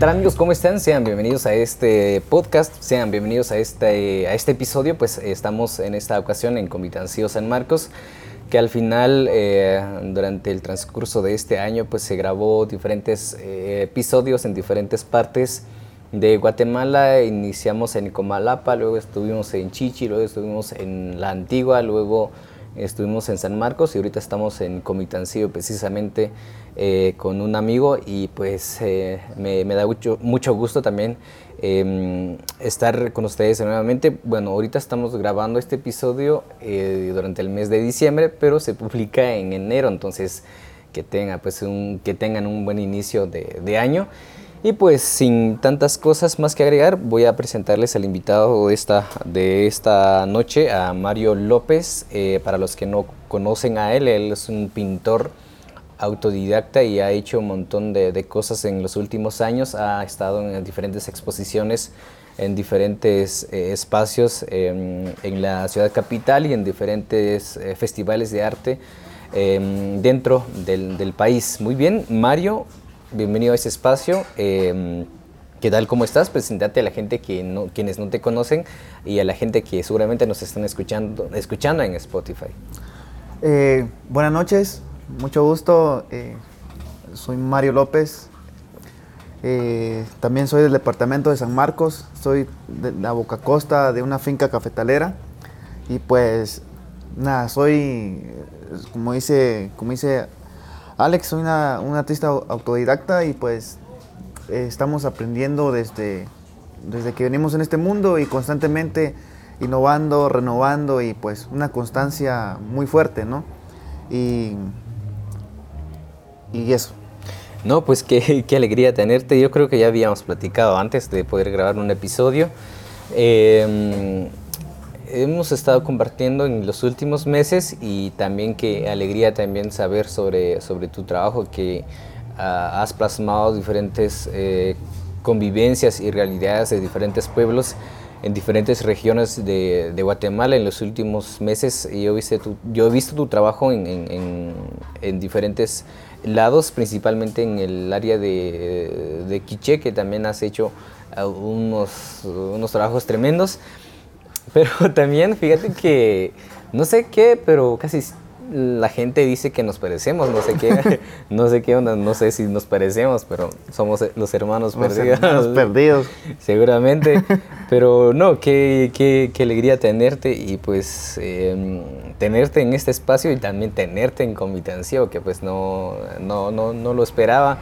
tal amigos? ¿Cómo están? Sean bienvenidos a este podcast, sean bienvenidos a este, a este episodio. Pues estamos en esta ocasión en Comitancio San Marcos, que al final, eh, durante el transcurso de este año, pues se grabó diferentes eh, episodios en diferentes partes de Guatemala. Iniciamos en Comalapa, luego estuvimos en Chichi, luego estuvimos en La Antigua, luego estuvimos en San Marcos y ahorita estamos en Comitancillo precisamente eh, con un amigo y pues eh, me, da mucho, mucho gusto también em, estar con ustedes nuevamente. Bueno, ahorita estamos grabando este episodio eh, durante el mes de diciembre, pero se publica en enero, entonces que, tenga, pues, un, que tengan un buen inicio de, de año. Y pues sin tantas cosas más que agregar, voy a presentarles al invitado de esta, de esta noche, a Mario López. Para los que no conocen a él, él es un pintor autodidacta y ha hecho un montón de, cosas en los últimos años. Ha estado en diferentes exposiciones en diferentes eh, espacios em, en la ciudad capital y en diferentes eh, festivales de arte em, dentro del, país. Muy bien, Mario, bienvenido a este espacio. Em, ¿Qué tal? ¿Cómo estás? Presentate a la gente que no, quienes no te conocen y a la gente que seguramente nos están escuchando, escuchando en Spotify. Eh, buenas noches, mucho gusto. Eh, soy Mario López. Eh, también soy del departamento de San Marcos. Soy de la Boca Costa de una finca cafetalera. Y pues, nada, soy, como dice, como dice Alex, soy una, artista autodidacta y pues eh, estamos aprendiendo desde, desde que venimos en este mundo y constantemente innovando, renovando y pues una constancia muy fuerte, ¿no? Y, y eso. No, pues qué, alegría tenerte. Yo creo que ya habíamos platicado antes de poder grabar un episodio. Eh, hemos estado compartiendo en los últimos meses y también qué alegría también saber sobre, sobre tu trabajo, que ah, has plasmado diferentes eh, convivencias y realidades de diferentes pueblos en diferentes regiones de, de, Guatemala en los últimos meses. Yo, viste tu, yo he visto tu trabajo en, en, diferentes lados, principalmente en el área de, de Quiché, que también has hecho ah, unos, unos trabajos tremendos. Pero también fíjate que, no sé qué, pero casi la gente dice que nos parecemos, no sé qué, no sé qué onda, no sé si nos parecemos, pero somos los hermanos perdidos. Hermanos perdidos. Seguramente. Pero no, qué, qué, qué alegría tenerte y pues em, tenerte en este espacio y también tenerte en Comitancio, que pues no, no, no, no lo esperaba.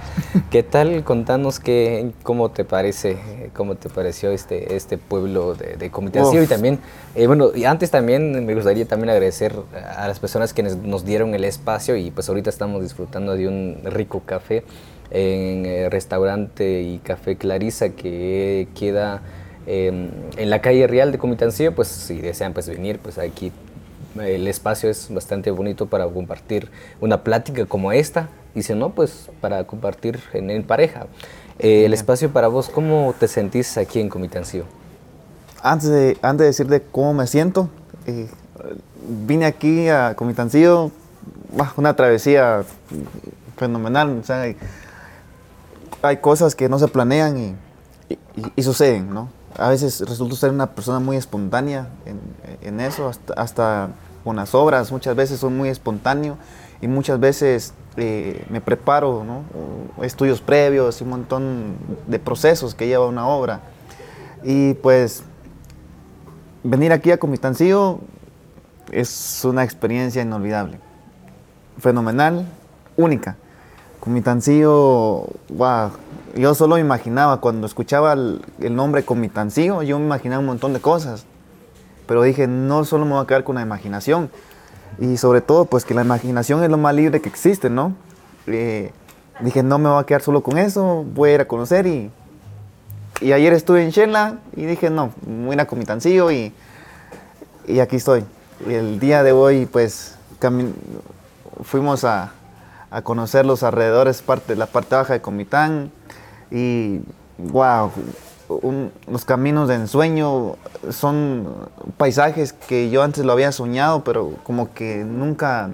¿Qué tal? Contanos qué, cómo te parece, cómo te pareció este, este pueblo de, de y también, eh, bueno, y antes también me gustaría también agradecer a las personas que nos dieron el espacio y pues ahorita estamos disfrutando de un rico café en el restaurante y café Clarisa que queda Em, en la calle Real de Comitancillo, pues si desean pues venir, pues aquí el espacio es bastante bonito para compartir una plática como esta. Y si no, pues para compartir en, pareja. Eh, el espacio para vos, ¿cómo te sentís aquí en Comitancillo? Antes de, antes de decirte cómo me siento, eh, vine aquí a Comitancillo, una travesía fenomenal. hay, cosas que no se planean y, y suceden, ¿no? a veces resulto ser una persona muy espontánea en, eso, hasta, con las obras, muchas veces soy muy espontáneo y muchas veces eh, me preparo, estudios previos y un montón de procesos que lleva una obra. Y pues venir aquí a Comistancillo es una experiencia inolvidable, fenomenal, única. Comitancillo, wow, yo solo imaginaba, cuando escuchaba el, nombre Comitancillo, yo me imaginaba un montón de cosas. Pero dije, no solo me voy a quedar con la imaginación. Y sobre todo, pues que la imaginación es lo más libre que existe, ¿no? Eh, dije, no me voy a quedar solo con eso, voy a ir a conocer y... Y ayer estuve en Shela y dije, no, voy a ir a Comitancillo y, y aquí estoy. Y el día de hoy, pues, fuimos a, a conocer los alrededores, parte, la parte baja de Comitán. Y, wow, los caminos de ensueño son paisajes que yo antes lo había soñado, pero como que nunca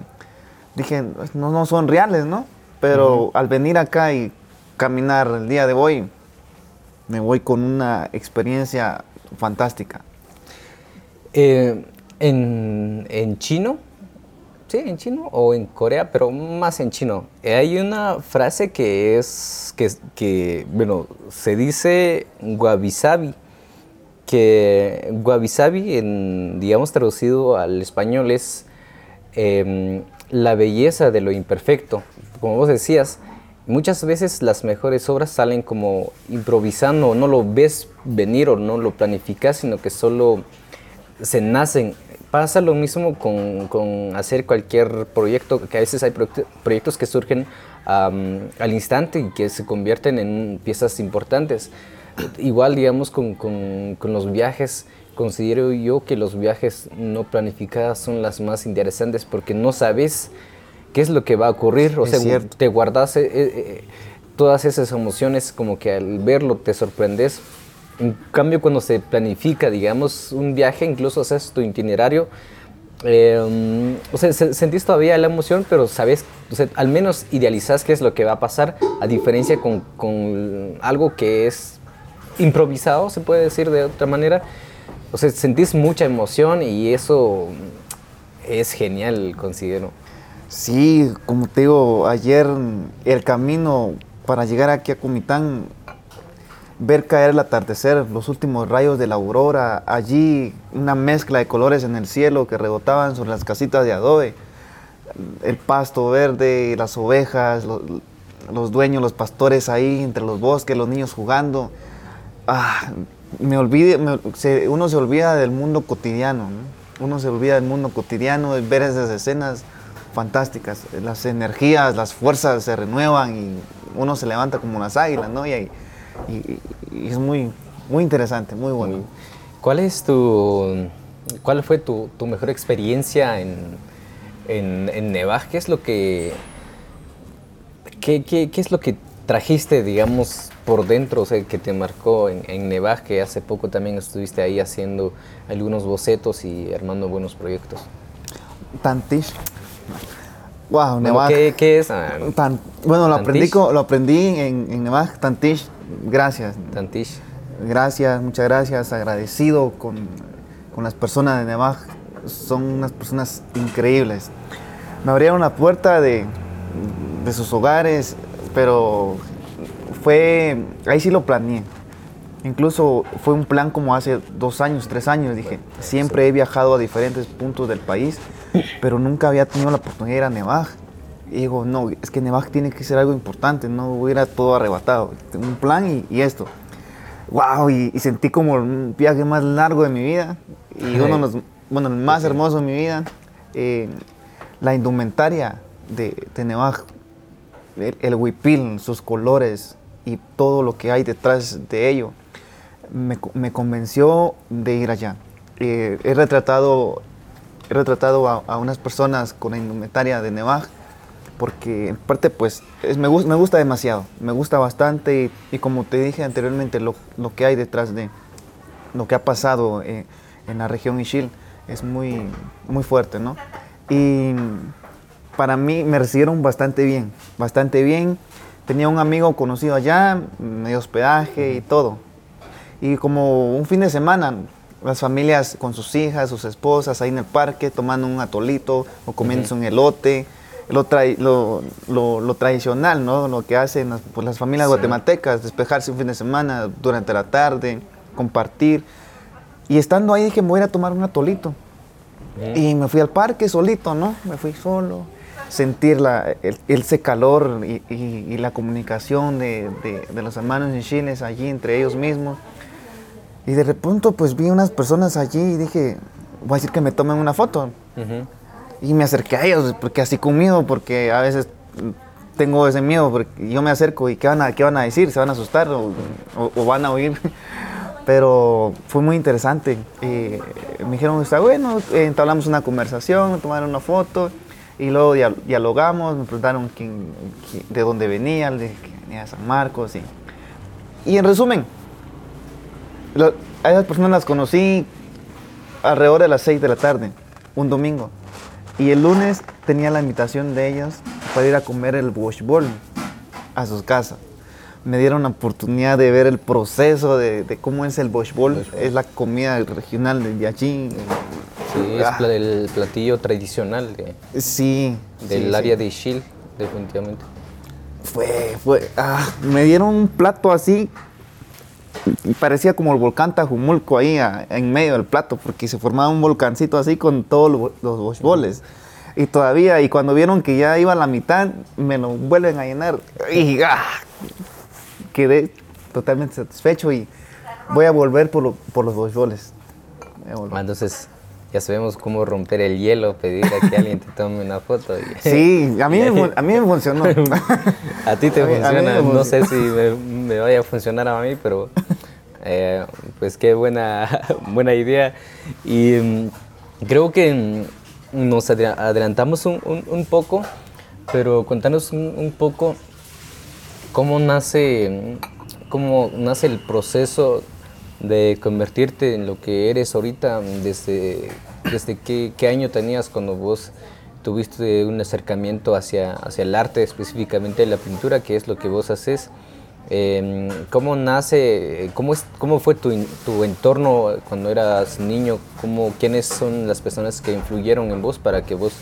dije, no, no son reales, ¿no? Pero al venir acá y caminar el día de hoy, me voy con una experiencia fantástica. Eh, en, en, chino, sí, en chino o en Corea, pero más en chino. Hay una frase que es, que, que bueno, se dice guabisabi, que guabisabi, en, digamos traducido al español, es em, la belleza de lo imperfecto. Como vos decías, muchas veces las mejores obras salen como improvisando, no lo ves venir o no lo planificas, sino que solo se nacen. Pasa lo mismo con, hacer cualquier proyecto, que a veces hay proyectos que surgen al instante y que se convierten en piezas importantes. Igual, digamos, con, los viajes, considero yo que los viajes no planificados son las más interesantes porque no sabes qué es lo que va a ocurrir. O sea, te guardas eh, eh, todas esas emociones como que al verlo te sorprendes en cambio, cuando se planifica, digamos, un viaje, incluso haces tu itinerario, eh, o sea, sentís todavía la emoción, pero sabes, o sea, al menos idealizas qué es lo que va a pasar, a diferencia con, con, algo que es improvisado, se puede decir de otra manera. O sea, sentís mucha emoción y eso es genial, considero. Sí, como te digo, ayer el camino para llegar aquí a Comitán ver caer el atardecer, los últimos rayos de la aurora, allí una mezcla de colores en el cielo que rebotaban sobre las casitas de adobe, el pasto verde, las ovejas, los, dueños, los pastores ahí entre los bosques, los niños jugando. Ah, me olvide, uno se olvida del mundo cotidiano, uno se olvida del mundo cotidiano, de ver esas escenas fantásticas, las energías, las fuerzas se renuevan y uno se levanta como las águilas, ¿no? Y, y, es muy, muy interesante, muy bueno. ¿Cuál es tu, cuál fue tu, tu mejor experiencia en, en, en Nevaj? ¿Qué es lo que, qué, qué, qué, es lo que trajiste, digamos, por dentro, o sea, que te marcó en, en Nevaj, que hace poco también estuviste ahí haciendo algunos bocetos y armando buenos proyectos? Tantish. Wow, bueno, ¿qué, ¿qué, es? Ah, bueno, lo aprendí, lo aprendí en, en Nevaj, Tantish gracias. Tantish. Gracias, muchas gracias. Agradecido con, con las personas de Nevaj. Son unas personas increíbles. Me abrieron la puerta de, de sus hogares, pero fue, ahí sí lo planeé. Incluso fue un plan como hace dos años, tres años. Dije, siempre he viajado a diferentes puntos del país, pero nunca había tenido la oportunidad de ir a Nevaj. Y digo, no, es que Nevaj tiene que ser algo importante, no hubiera todo arrebatado. Tengo un plan y, esto. ¡Wow! Y, sentí como un viaje más largo de mi vida y uno de los, bueno, el más hermoso de mi vida. Eh, la indumentaria de, de Nevaj, el, huipil, sus colores y todo lo que hay detrás de ello, me, me convenció de ir allá. Eh, he retratado, he retratado a, a, unas personas con la indumentaria de Nevaj porque en parte pues me, gusta, me gusta demasiado, me gusta bastante y, como te dije anteriormente, lo, lo, que hay detrás de lo que ha pasado eh, en la región Ishil es muy, muy fuerte, ¿no? Y para mí me recibieron bastante bien, bastante bien. Tenía un amigo conocido allá, me dio hospedaje y todo. Y como un fin de semana, las familias con sus hijas, sus esposas, ahí en el parque, tomando un atolito o comiendo un elote lo, lo, tradicional, ¿no? Lo que hacen las, pues, las familias guatemaltecas, despejarse un fin de semana durante la tarde, compartir. Y estando ahí dije, me voy a, tomar un atolito. Y me fui al parque solito, ¿no? Me fui solo. Sentir la, el, ese calor y, la comunicación de, los hermanos en Chile allí entre ellos mismos. Y de repente pues vi unas personas allí y dije, voy a decir que me tomen una foto. Y me acerqué a ellos, porque así con miedo, porque a veces tengo ese miedo, porque yo me acerco y ¿qué van a, qué van a decir? ¿Se van a asustar o, van a oír? Pero fue muy interesante. me dijeron, está bueno, entablamos una conversación, tomaron una foto y luego dialogamos, me preguntaron de dónde venía, que venía de San Marcos. Y, y en resumen, a esas personas las conocí alrededor de las 6 de la tarde, un domingo. Y el lunes tenía la invitación de ellos para ir a comer el wash a sus casas. me dieron la oportunidad de ver el proceso de, cómo es el bosch es la comida regional de allí. Sí, es el platillo tradicional de, sí, del área de Ishil, definitivamente. Fue, fue, ah, me dieron un plato así, parecía como el volcán Tajumulco ahí en medio del plato, porque se formaba un volcancito así con todos los, los Y todavía, y cuando vieron que ya iba a la mitad, me lo vuelven a llenar. Y ah, quedé totalmente satisfecho y voy a volver por, por los bocholes. Entonces, ya sabemos cómo romper el hielo, pedir a que alguien te tome una foto. sí, a mí, me, a mí me funcionó. a ti te funciona, no sé si me, vaya a funcionar a mí, pero eh, pues qué buena, buena idea. Y mm, creo que mm, nos adelantamos un, un, poco, pero contanos un, poco cómo nace, cómo nace el proceso de convertirte en lo que eres ahorita desde, desde qué, qué, año tenías cuando vos tuviste un acercamiento hacia, hacia el arte, específicamente la pintura, que es lo que vos haces. Em, ¿Cómo nace, cómo, es, cómo fue tu, tu, entorno cuando eras niño? ¿Cómo, ¿Quiénes son las personas que influyeron en vos para que vos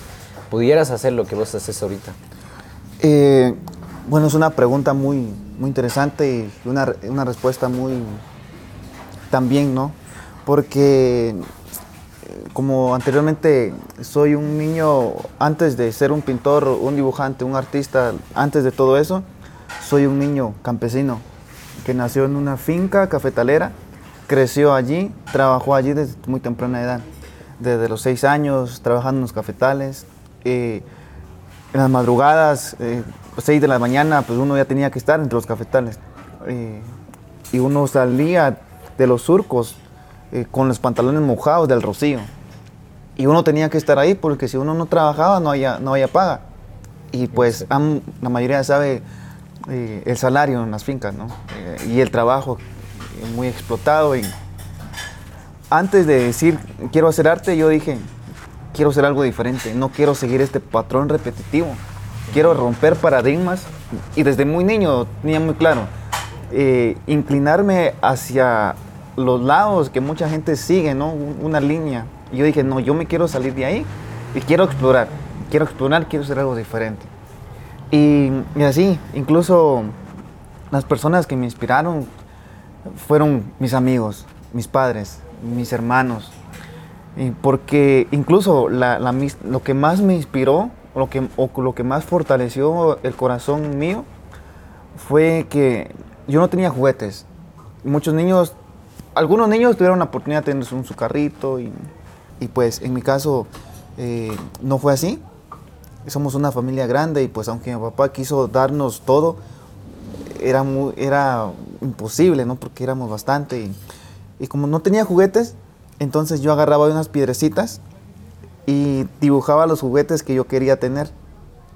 pudieras hacer lo que vos haces ahorita? Eh, bueno, es una pregunta muy, muy interesante y una, una respuesta muy, también, ¿no? Porque como anteriormente soy un niño, antes de ser un pintor, un dibujante, un artista, antes de todo eso, soy un niño campesino que nació en una finca cafetalera, creció allí, trabajó allí desde muy temprana edad, desde los seis años trabajando en los cafetales. Eh, en las madrugadas, eh, seis de la mañana, pues uno ya tenía que estar entre los cafetales. y uno salía de los surcos eh, con los pantalones mojados del rocío. Y uno tenía que estar ahí porque si uno no trabajaba no había, no había paga. Y pues la mayoría sabe eh, el salario en las fincas, ¿no? Eh, y el trabajo muy explotado. Y antes de decir quiero hacer arte, yo dije quiero hacer algo diferente, no quiero seguir este patrón repetitivo. Quiero romper paradigmas y desde muy niño tenía muy claro inclinarme hacia los lados que mucha gente sigue, ¿no? Una línea. Y yo dije, no, yo me quiero salir de ahí y quiero explorar. Quiero explorar, quiero hacer algo diferente. Y, así, incluso las personas que me inspiraron fueron mis amigos, mis padres, mis hermanos. Y porque incluso lo que más me inspiró, lo que, o lo que más fortaleció el corazón mío, fue que yo no tenía juguetes. Muchos niños, algunos niños tuvieron la oportunidad de tener un, su carrito y, pues en mi caso eh, no fue así. Somos una familia grande y pues aunque mi papá quiso darnos todo, era, era imposible, ¿no? Porque éramos bastante. Y, y como no tenía juguetes, entonces yo agarraba unas piedrecitas y dibujaba los juguetes que yo quería tener.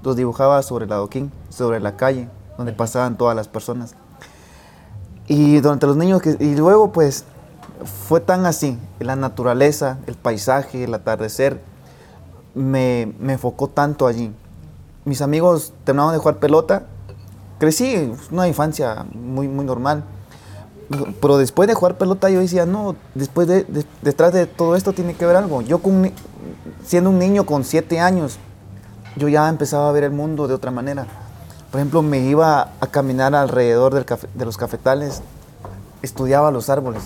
Los dibujaba sobre el adoquín, sobre la calle, donde pasaban todas las personas. Y durante los niños, y luego pues fue tan así, la naturaleza, el paisaje, el atardecer, me, me enfocó tanto allí. Mis amigos terminaron de jugar pelota, crecí, una infancia muy, muy normal. Pero después de jugar pelota yo decía, no, después de, detrás de todo esto tiene que haber algo. Yo con, siendo un niño con siete años, yo ya empezaba a ver el mundo de otra manera. Por ejemplo, me iba a caminar alrededor de los cafetales, estudiaba los árboles.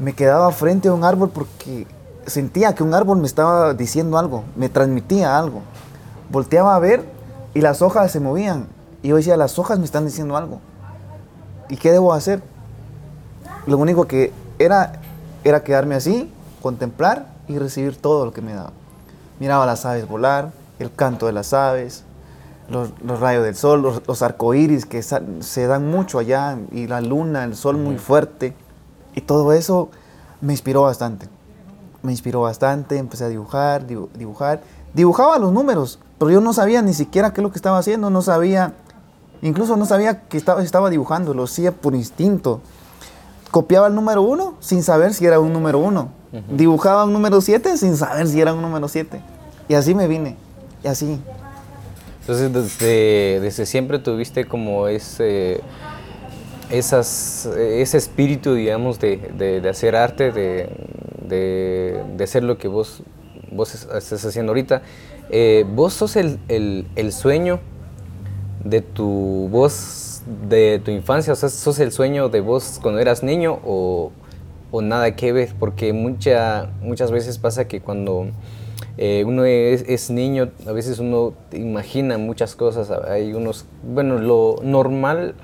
Me quedaba frente a un árbol porque sentía que un árbol me estaba diciendo algo, me transmitía algo. Volteaba a ver y las hojas se movían. Y yo decía, las hojas me están diciendo algo. ¿Y qué debo hacer? Lo único que era era quedarme así, contemplar y recibir todo lo que me daba. Miraba las aves volar, el canto de las aves, los, rayos del sol, los, arcoíris que se dan mucho allá, y la luna, el sol muy fuerte. Y todo eso me inspiró bastante. Me inspiró bastante, empecé a dibujar, dibujar. Dibujaba los números, pero yo no sabía ni siquiera qué es lo que estaba haciendo, no sabía, incluso no sabía que estaba, estaba dibujando, lo hacía por instinto. Copiaba el número uno sin saber si era un número uno. Dibujaba un número siete sin saber si era un número siete. Y así me vine. Y así, entonces, desde, siempre tuviste como ese, ese espíritu, digamos, de, hacer arte, de, de, hacer lo que vos, vos estás haciendo ahorita. Eh, ¿Vos sos el, el, sueño de tu voz, de tu infancia? O sea, ¿sos el sueño de vos cuando eras niño o, o nada que ver? Porque mucha, muchas veces pasa que cuando eh, uno es, niño, a veces uno imagina muchas cosas. Hay unos, bueno, lo normal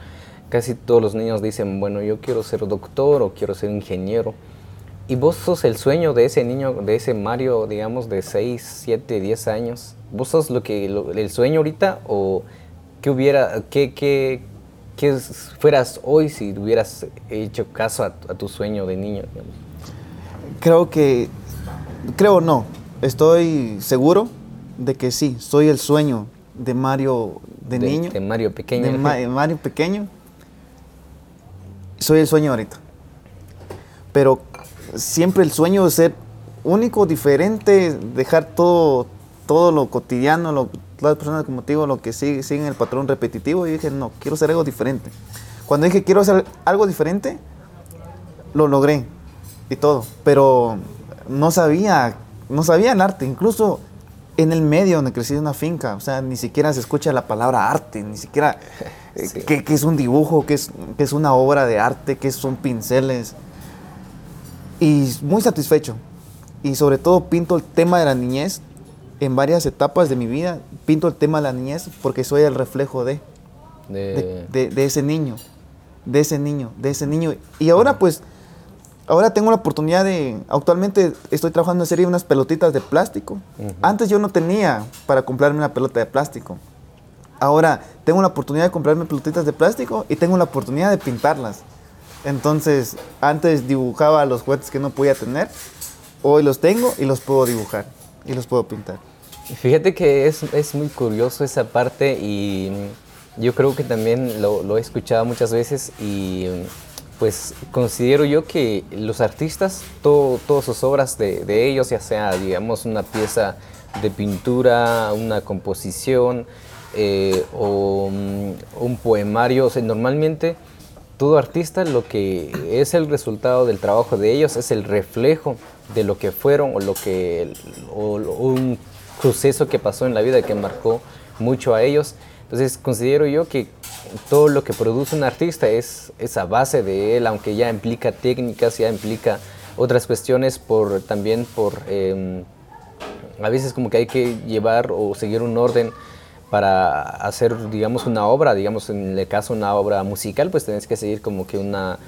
casi todos los niños dicen, bueno, yo quiero ser doctor o quiero ser ingeniero. ¿Y vos sos el sueño de ese niño, de ese Mario, digamos, de 6, 7, 10 años? ¿Vos sos lo que, el sueño ahorita o qué hubiera, qué, qué fueras hoy si hubieras hecho caso a, tu sueño de niño? Creo que, creo no, estoy seguro de que sí, soy el sueño de Mario de, niño. De Mario pequeño. De Mario pequeño soy el sueño ahorita. Pero siempre el sueño de ser único, diferente, dejar todo, todo lo cotidiano, lo, las personas como te digo, lo que sigue, siguen el patrón repetitivo, y dije, no, quiero hacer algo diferente. Cuando dije quiero hacer algo diferente, lo logré y todo, pero no sabía, no sabía el arte, incluso en el medio donde crecí en una finca, o sea, ni siquiera se escucha la palabra arte, ni siquiera eh, qué, es un dibujo, qué es, es una obra de arte, qué son pinceles. Y muy satisfecho. Y sobre todo pinto el tema de la niñez en varias etapas de mi vida. Pinto el tema de la niñez porque soy el reflejo de, de, de, ese niño, de ese niño, de ese niño. Y ahora pues ahora tengo la oportunidad de, actualmente estoy trabajando en serie unas pelotitas de plástico. Antes yo no tenía para comprarme una pelota de plástico. Ahora tengo la oportunidad de comprarme pelotitas de plástico y tengo la oportunidad de pintarlas. Entonces, antes dibujaba los juguetes que no podía tener, hoy los tengo y los puedo dibujar y los puedo pintar. Fíjate que es, es muy curioso esa parte y yo creo que también lo, lo he escuchado muchas veces y pues considero yo que los artistas, todas sus obras de, ellos, ya sea, digamos, una pieza de pintura, una composición eh, o mm, un poemario, o normalmente todo artista lo que es el resultado del trabajo de ellos es el reflejo de lo que fueron o lo que o, un suceso que pasó en la vida que marcó mucho a ellos. Entonces considero yo que todo lo que produce un artista es esa base de él, aunque ya implica técnicas, ya implica otras cuestiones por también por em, a veces como que hay que llevar o seguir un orden para hacer digamos una obra, digamos en el caso una obra musical, pues tenés que seguir como que una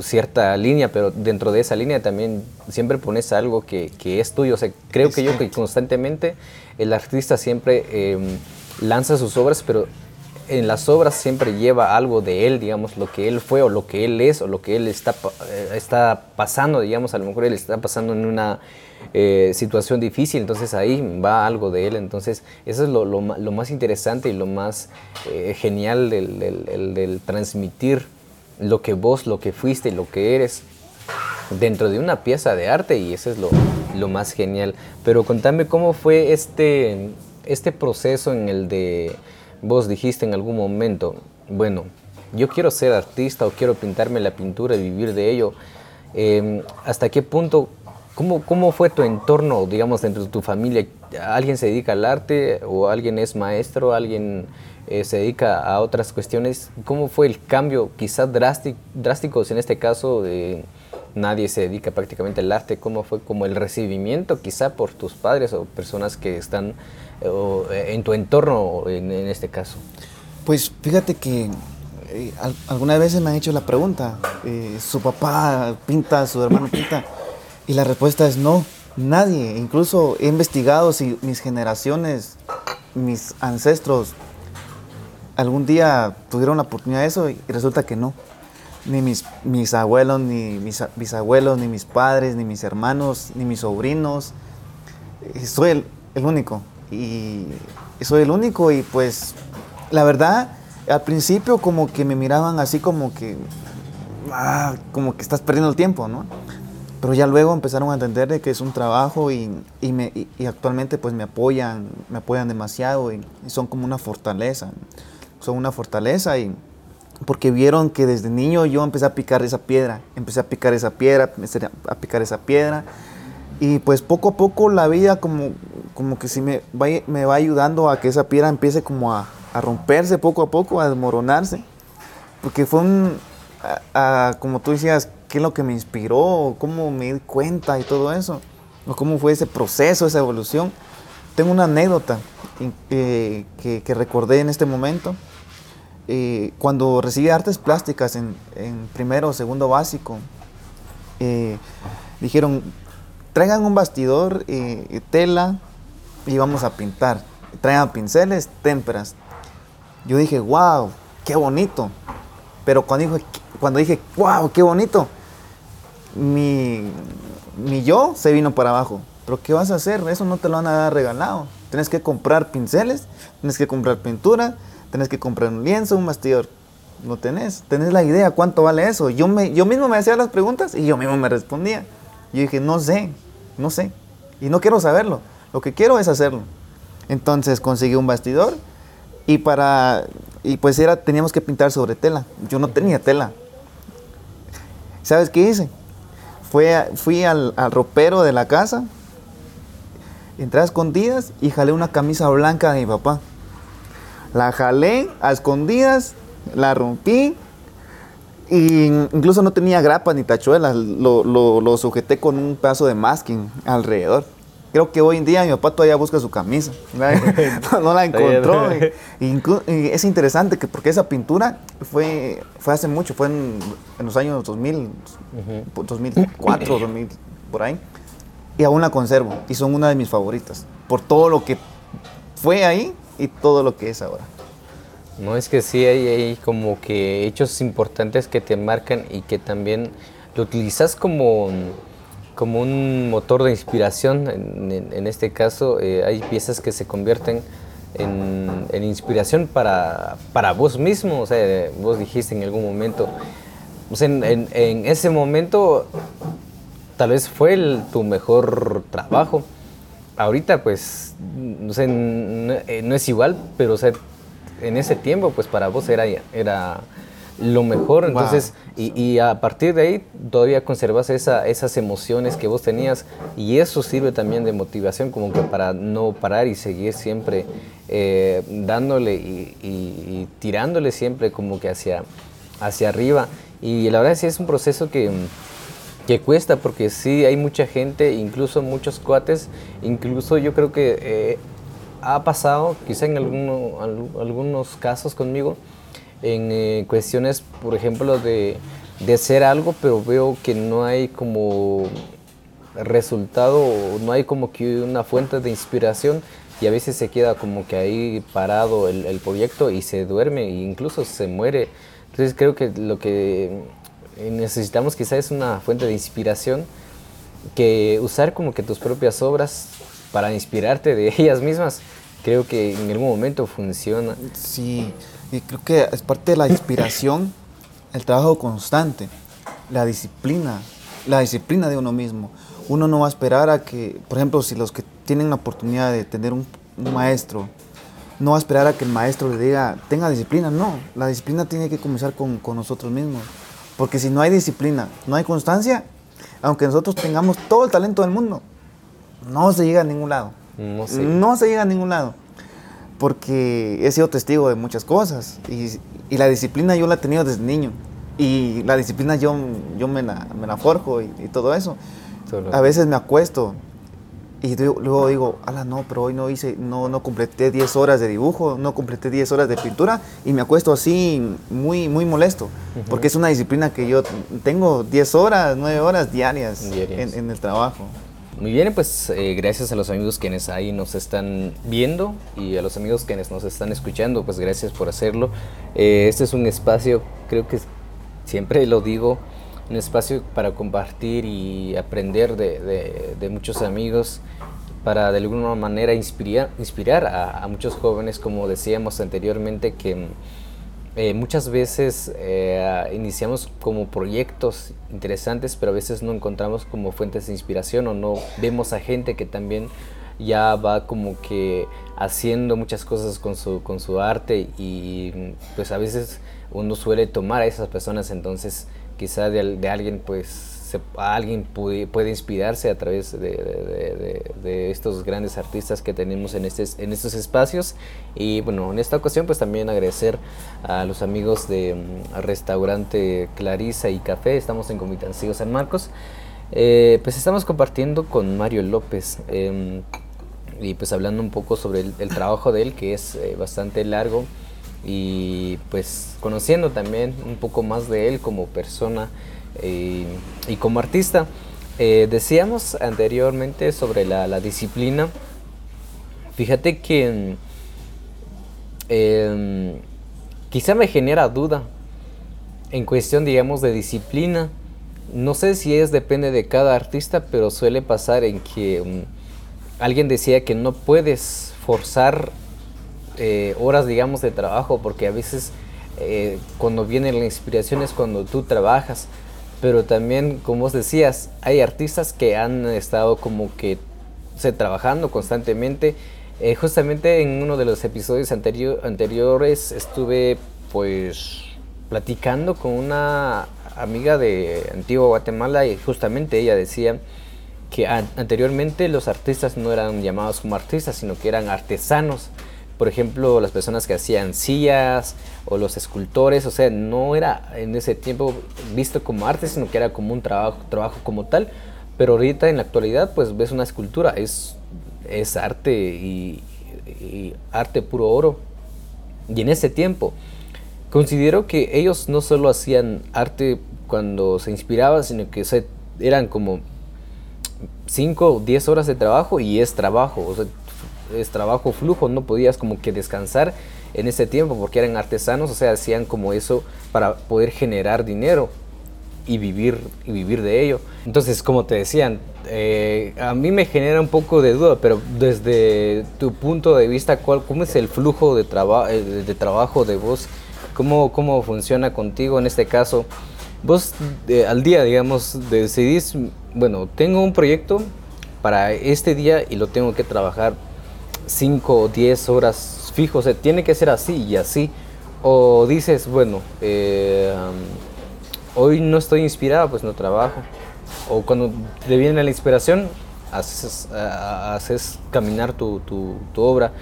cierta línea, pero dentro de esa línea también siempre pones algo que, que es tuyo. O sea, creo que yo que constantemente el artista siempre em, lanza sus obras, pero en las obras siempre lleva algo de él, digamos, lo que él fue o lo que él es o lo que él está, eh, está pasando, digamos, a lo mejor él está pasando en una eh, situación difícil, entonces ahí va algo de él, entonces eso es lo, lo, más interesante y lo más eh, genial del, del, transmitir lo que vos, lo que fuiste y lo que eres dentro de una pieza de arte y eso es lo, lo más genial. Pero contame cómo fue este, este proceso en el de vos dijiste en algún momento, bueno, yo quiero ser artista o quiero pintarme la pintura y vivir de ello, em, ¿hasta qué punto, cómo, cómo fue tu entorno, digamos, dentro de tu familia? ¿Alguien se dedica al arte o alguien es maestro, alguien eh, se dedica a otras cuestiones? ¿Cómo fue el cambio, quizás drástico, drásticos en este caso? nadie se dedica prácticamente al arte, ¿cómo fue como el recibimiento quizá por tus padres o personas que están eh, en tu entorno en, este caso? Pues fíjate que eh, algunas veces me han hecho la pregunta, eh, ¿su papá pinta, su hermano pinta? Y la respuesta es no, nadie. Incluso he investigado si mis generaciones, mis ancestros, algún día tuvieron la oportunidad de eso y resulta que no ni mis, mis abuelos, ni mis bisabuelos, ni mis padres, ni mis hermanos, ni mis sobrinos. Soy el, el único. Y, soy el único y pues la verdad, al principio como que me miraban así como que, ah, como que estás perdiendo el tiempo, ¿no? Pero ya luego empezaron a entender de que es un trabajo y, y, me, y, actualmente pues me apoyan, me apoyan demasiado y, son como una fortaleza. Son una fortaleza y porque vieron que desde niño yo empecé a picar esa piedra, empecé a picar esa piedra, empecé a picar esa piedra. Y pues poco a poco la vida como, como que sí me va, me va ayudando a que esa piedra empiece como a, a romperse poco a poco, a desmoronarse. Porque fue un, como tú decías, qué es lo que me inspiró, cómo me di cuenta y todo eso, o cómo fue ese proceso, esa evolución. Tengo una anécdota que, que, recordé en este momento. Eh, cuando recibí artes plásticas en, en primero o segundo básico, eh, dijeron, traigan un bastidor, y tela y vamos a pintar. Traigan pinceles, témperas. Yo dije, wow, qué bonito. Pero cuando dije, cuando dije wow, qué bonito, mi, mi yo se vino para abajo. Pero ¿qué vas a hacer? Eso no te lo van a dar regalado. Tienes que comprar pinceles, tienes que comprar pintura, tienes que comprar un lienzo, un bastidor. No tenés, tenés la idea cuánto vale eso. Yo, me, yo mismo me hacía las preguntas y yo mismo me respondía. Yo dije, no sé, no sé. Y no quiero saberlo. Lo que quiero es hacerlo. Entonces conseguí un bastidor y para y pues era teníamos que pintar sobre tela. Yo no tenía tela. ¿Sabes qué hice? Fui al, al ropero de la casa, entré a escondidas y jalé una camisa blanca de mi papá. La jalé a escondidas, la rompí y incluso no tenía grapas ni tachuelas, lo, lo, sujeté con un pedazo de masking alrededor. Creo que hoy en día mi papá todavía busca su camisa, no, la encontró. y, es interesante que porque esa pintura fue, fue hace mucho, fue en, los años 2000, 2004, 2000, por ahí. Y aún la conservo y son una de mis favoritas por todo lo que fue ahí y todo lo que es ahora. No, es que sí hay, como que hechos importantes que te marcan y que también lo utilizas como, como un motor de inspiración. En, este caso, eh, hay piezas que se convierten en, inspiración para, para, vos mismo. O sea, vos dijiste en algún momento, o sea, en, ese momento tal vez fue tu mejor trabajo. Ahorita, pues, no sé, no, eh, no es igual, pero o sea, en ese tiempo, pues para vos era, era lo mejor. Entonces, y, a partir de ahí todavía conservas esa, esas emociones que vos tenías y eso sirve también de motivación como que para no parar y seguir siempre eh, dándole y, tirándole siempre como que hacia, hacia arriba. Y la verdad sí es un proceso que, que cuesta porque sí hay mucha gente, incluso muchos cuates, incluso yo creo que... Eh, ha pasado, quizá en algunos casos conmigo, en eh, cuestiones, por ejemplo, de, de hacer algo, pero veo que no hay como resultado, no hay como que una fuente de inspiración y a veces se queda como que ahí parado el, el proyecto y se duerme e incluso se muere. Entonces creo que lo que necesitamos quizá es una fuente de inspiración que usar como que tus propias obras para inspirarte de ellas mismas, creo que en algún momento funciona. Sí, y creo que es parte de la inspiración, el trabajo constante, la disciplina, la disciplina de uno mismo. Uno no va a esperar a que, por ejemplo, si los que tienen la oportunidad de tener un, maestro, no va a esperar a que el maestro le diga, tenga disciplina. No, la disciplina tiene que comenzar con, con nosotros mismos. Porque si no hay disciplina, no hay constancia, aunque nosotros tengamos todo el talento del mundo, no se llega a ningún lado. No, no se llega a ningún lado. Porque he sido testigo de muchas cosas. Y, y, la disciplina yo la he tenido desde niño. Y la disciplina yo, yo me, la, me la forjo y, todo eso. A veces me acuesto y luego digo, ala, no, pero hoy no hice, no, no completé 10 horas de dibujo, no completé 10 horas de pintura y me acuesto así muy, muy molesto, porque es una disciplina que yo tengo 10 horas, 9 horas diarias, En, en, el trabajo. Muy bien, pues eh, gracias a los amigos quienes ahí nos están viendo y a los amigos quienes nos están escuchando, pues gracias por hacerlo. Eh, este es un espacio, creo que siempre lo digo, un espacio para compartir y aprender de, muchos amigos, para de alguna manera inspirar, inspirar a, a muchos jóvenes, como decíamos anteriormente, que eh, muchas veces eh, iniciamos como proyectos interesantes, pero a veces no encontramos como fuentes de inspiración o no vemos a gente que también ya va como que haciendo muchas cosas con su, con su arte y pues a veces uno suele tomar a esas personas, entonces quizá de, alguien pues alguien puede, inspirarse a través de, estos grandes artistas que tenemos en, en estos espacios. Y bueno, en esta ocasión pues también agradecer a los amigos de mm, restaurante Clarisa y Café, estamos en Comitancillo San Marcos. Eh, pues estamos compartiendo con Mario López em, y pues hablando un poco sobre el, trabajo de él que es eh, bastante largo y pues conociendo también un poco más de él como persona eh, y como artista. Eh, decíamos anteriormente sobre la, disciplina. Fíjate que em, quizá me genera duda en cuestión, digamos, de disciplina. No sé si es depende de cada artista, pero suele pasar en que em, alguien decía que no puedes forzar eh, horas, digamos, de trabajo, porque a veces eh, cuando viene la inspiración es cuando tú trabajas, pero también, como vos decías, hay artistas que han estado como que se, trabajando constantemente. Eh, justamente en uno de los episodios anteriores estuve pues platicando con una amiga de Antigua Guatemala y justamente ella decía que anteriormente los artistas no eran llamados como artistas, sino que eran artesanos por ejemplo, las personas que hacían sillas o los escultores, o sea, no era en ese tiempo visto como arte, sino que era como un trabajo, trabajo como tal. Pero ahorita en la actualidad, pues ves una escultura, es, es arte y, arte puro oro. Y en ese tiempo, considero que ellos no solo hacían arte cuando se inspiraban, sino que eran como 5 o 10 horas de trabajo y es trabajo. Es trabajo flujo, no podías como que descansar en ese tiempo porque eran artesanos, o sea, hacían como eso para poder generar dinero y vivir, y vivir de ello. Entonces, como te decían, eh, a mí me genera un poco de duda, pero desde tu punto de vista, ¿cuál, ¿cómo es el flujo de, eh, de trabajo de vos? ¿Cómo, ¿Cómo funciona contigo en este caso? Vos eh, al día, digamos, decidís, bueno, tengo un proyecto para este día y lo tengo que trabajar 5 o 10 horas fijos, o tiene que ser así y así. O dices, bueno, eh, hoy no estoy inspirado, pues no trabajo. O cuando te viene la inspiración, haces, haces caminar tu, tu, obra.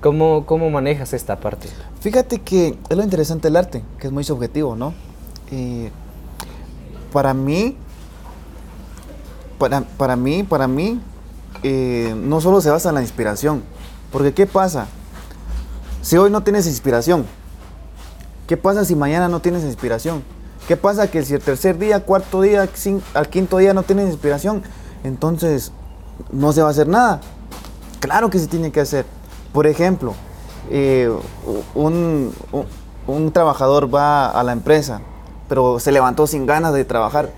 ¿Cómo, ¿Cómo, manejas esta parte? Fíjate que es lo interesante del arte, que es muy subjetivo, ¿no? para mí, para, para mí, para mí, eh, no solo se basa en la inspiración, porque ¿qué pasa? Si hoy no tienes inspiración, ¿qué pasa si mañana no tienes inspiración? ¿Qué pasa que si el tercer día, cuarto día, al quinto día no tienes inspiración? Entonces no se va a hacer nada. Claro que se tiene que hacer. Por ejemplo, eh, un, trabajador va a la empresa, pero se levantó sin ganas de trabajar.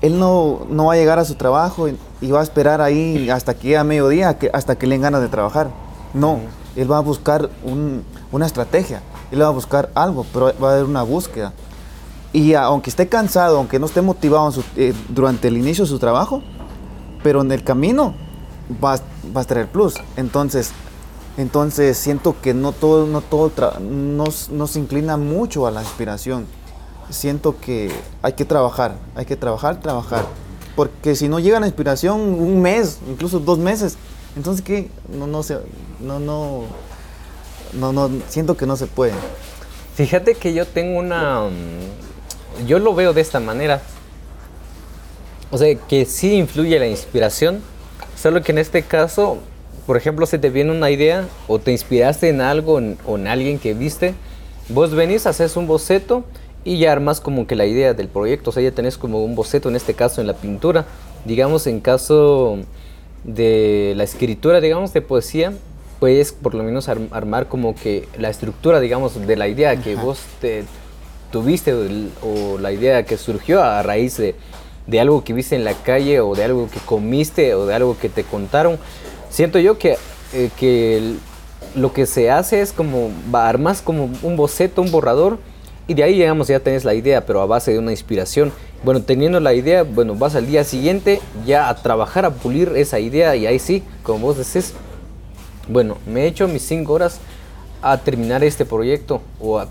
Él no, va a llegar a su trabajo y, va a esperar ahí hasta que a mediodía, hasta que le den ganas de trabajar. No, él va a buscar una estrategia, él va a buscar algo, pero va a haber una búsqueda. Y aunque esté cansado, aunque no esté motivado eh, durante el inicio de su trabajo, pero en el camino va, va a traer plus. Entonces, entonces siento que no todo, no todo no, se inclina mucho a la inspiración. Siento que hay que trabajar, hay que trabajar, trabajar. Porque si no llega la inspiración, un mes, incluso dos meses, entonces, ¿qué? No, no sé, no, no, no, no, siento que no se puede. Fíjate que yo tengo una, mm, yo lo veo de esta manera. O sea, que sí influye la inspiración, solo que en este caso, por ejemplo, se te viene una idea o te inspiraste en algo o en alguien que viste, vos venís, haces un boceto y ya armas como que la idea del proyecto, o sea, ya tenés como un boceto en este caso en la pintura. Digamos, en caso de la escritura, digamos, de poesía, puedes por lo menos armar como que la estructura, digamos, de la idea que vos te tuviste o, la idea que surgió a raíz de, algo que viste en la calle o de algo que comiste o de algo que te contaron. Siento yo que, eh, que lo que se hace es como armas como un boceto, un borrador y de ahí, digamos, ya tenés la idea, pero a base de una inspiración. Bueno, teniendo la idea, bueno, vas al día siguiente ya a trabajar, a pulir esa idea y ahí sí, como vos decís, bueno, me he hecho mis cinco horas a terminar este proyecto o a,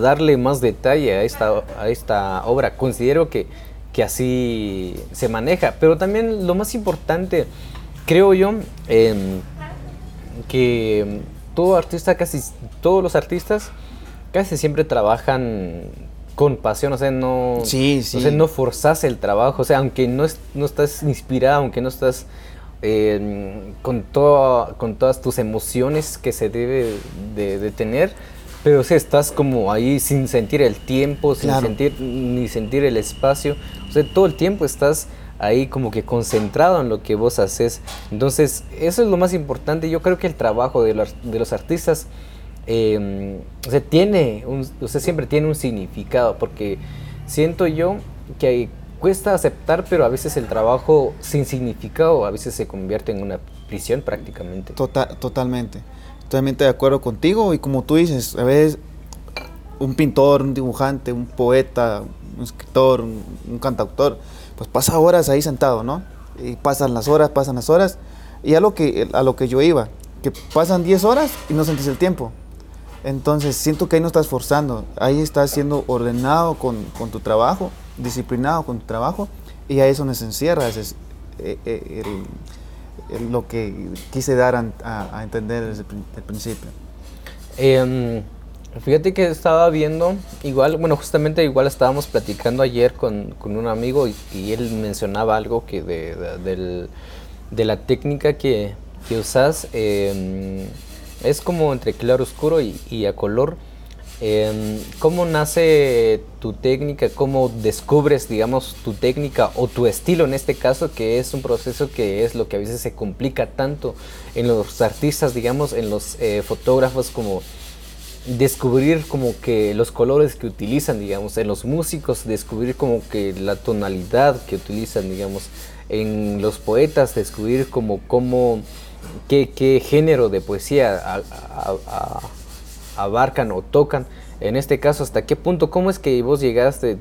darle más detalle a esta, a esta obra. Considero que, que así se maneja, pero también lo más importante, creo yo, em, que todo artista, casi todos los artistas, casi siempre trabajan con pasión, o sea, no, sí, sí. no forzas el trabajo, o sea, aunque no, no estás inspirado, aunque no estás eh, con, todo, con todas tus emociones que se debe de, tener, pero si estás como ahí sin sentir el tiempo, sin sentir ni sentir el espacio, o sea, todo el tiempo estás ahí como que concentrado en lo que vos haces. Entonces, eso es lo más importante. Yo creo que el trabajo de los, de los artistas eh, o sea, tiene un, o sea, siempre tiene un significado, porque siento yo que cuesta aceptar, pero a veces el trabajo sin significado a veces se convierte en una prisión prácticamente. Total, totalmente, totalmente de acuerdo contigo y como tú dices, a veces un pintor, un dibujante, un poeta, un escritor, un, cantautor, pues pasa horas ahí sentado, ¿no? Y pasan las horas, pasan las horas, y a lo que, a lo que yo iba, que pasan 10 horas y no sentís el tiempo. Entonces siento que ahí no estás forzando, ahí estás siendo ordenado con, con tu trabajo disciplinado con tu trabajo y a eso nos encierra es, eh, eh, lo que quise dar a, entender desde el principio. Em, fíjate que estaba viendo, igual, bueno, justamente igual estábamos platicando ayer con, con un amigo y, él mencionaba algo que de, de, de la técnica que, que usas, em, es como entre claro oscuro y, a color. Em, ¿Cómo nace tu técnica? ¿Cómo descubres, digamos, tu técnica o tu estilo en este caso, que es un proceso que es lo que a veces se complica tanto en los artistas, digamos, en los eh, fotógrafos, como descubrir como que los colores que utilizan, digamos, en los músicos, descubrir como que la tonalidad que utilizan, digamos, en los poetas, descubrir como cómo, qué, género de poesía abarcan o tocan. En este caso, ¿hasta qué punto? ¿Cómo es que vos llegaste?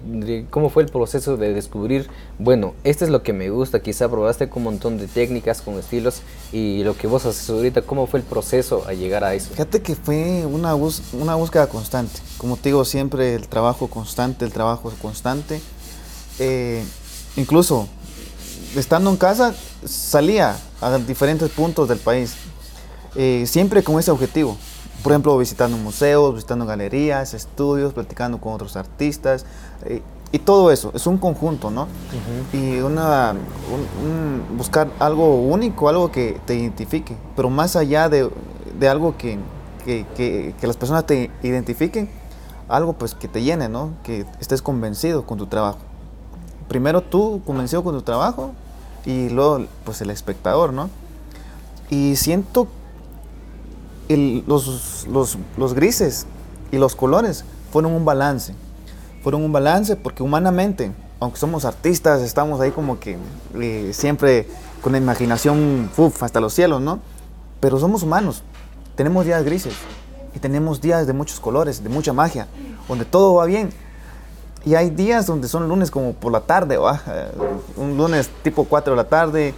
¿Cómo fue el proceso de descubrir, bueno, esto es lo que me gusta? Quizá probaste con un montón de técnicas, con estilos y lo que vos haces ahorita, ¿cómo fue el proceso a llegar a eso? Fíjate que fue una, una búsqueda constante. Como te digo, siempre el trabajo constante, el trabajo constante. Eh, incluso estando en casa, salía a diferentes puntos del país, eh, siempre con ese objetivo por ejemplo, visitando museos, visitando galerías, estudios, platicando con otros artistas. Eh, y todo eso, es un conjunto, ¿no? Y una, buscar algo único, algo que te identifique, pero más allá de, de algo que, que, que, que, las personas te identifiquen, algo pues que te llene, ¿no? Que estés convencido con tu trabajo. Primero tú convencido con tu trabajo y luego pues el espectador, ¿no? Y siento los, los, los grises y los colores fueron un balance. Fueron un balance porque humanamente, aunque somos artistas, estamos ahí como que eh, siempre con la imaginación hasta los cielos, ¿no? Pero somos humanos, tenemos días grises y tenemos días de muchos colores, de mucha magia, donde todo va bien. Y hay días donde son lunes como por la tarde, un lunes tipo 4 de la tarde,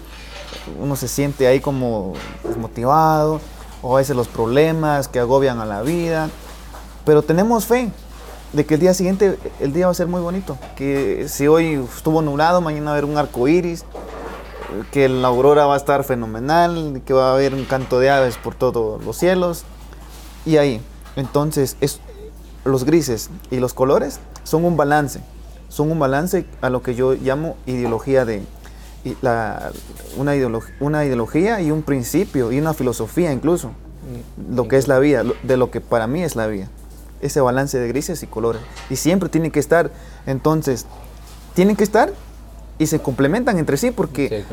uno se siente ahí como desmotivado, o a veces los problemas que agobian a la vida, pero tenemos fe de que el día siguiente el día va a ser muy bonito, que si hoy estuvo nublado, mañana va a haber un arco iris, que la aurora va a estar fenomenal, que va a haber un canto de aves por todos los cielos, y ahí, entonces es, los grises y los colores son un balance, son un balance a lo que yo llamo ideología de, la, una, ideología, y un principio y una filosofía incluso, lo que es la vida, de lo que para mí es la vida. Ese balance de grises y colores. Y siempre tiene que estar, entonces, tienen que estar y se complementan entre sí porque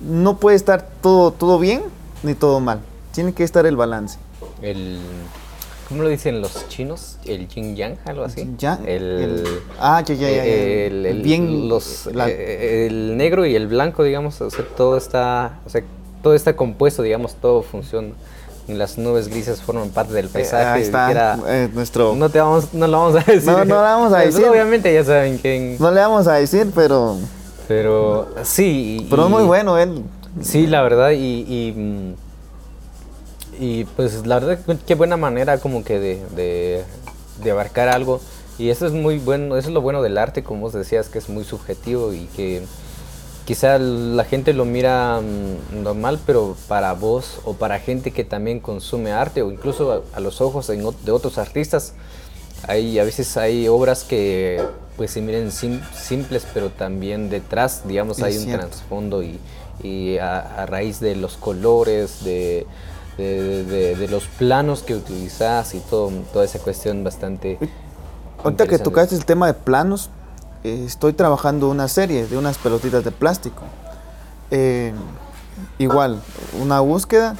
no puede estar todo, todo bien ni todo mal. Tiene que estar el balance. El ¿Cómo lo dicen los chinos? ¿El yin yang, algo así? El, ah, ya, ya, ya. El, bien, los, eh, el negro y el blanco, digamos, o sea, todo está, o sea, todo está compuesto, digamos, todo funciona. las nubes grises forman parte del Eh, paisaje. ahí está, eh, nuestro... no, te vamos, no lo vamos a decir. No, no lo vamos a Pero decir. Obviamente ya saben quién. No le vamos a decir, pero... Pero sí. y- Pero es muy bueno él. Sí, la verdad, y, y, mm, y, pues la verdad, qué buena manera como que de, de- de abarcar algo. Y eso es muy bueno, eso es lo bueno del arte, como vos decías, que es muy subjetivo y que quizá la gente lo mira mm, normal, pero para vos o para gente que también consume arte o incluso a, a los ojos de otros artistas, hay, a veces hay obras que pues se miren sim- simples, pero también detrás, digamos, Es hay un trasfondo y, y a, a raíz de los colores, de, de, de- de los planos que utilizas y todo, toda esa cuestión bastante... Ahorita que tocaste el tema de planos, eh, estoy trabajando una serie de unas pelotitas de plástico. Eh, igual, una búsqueda,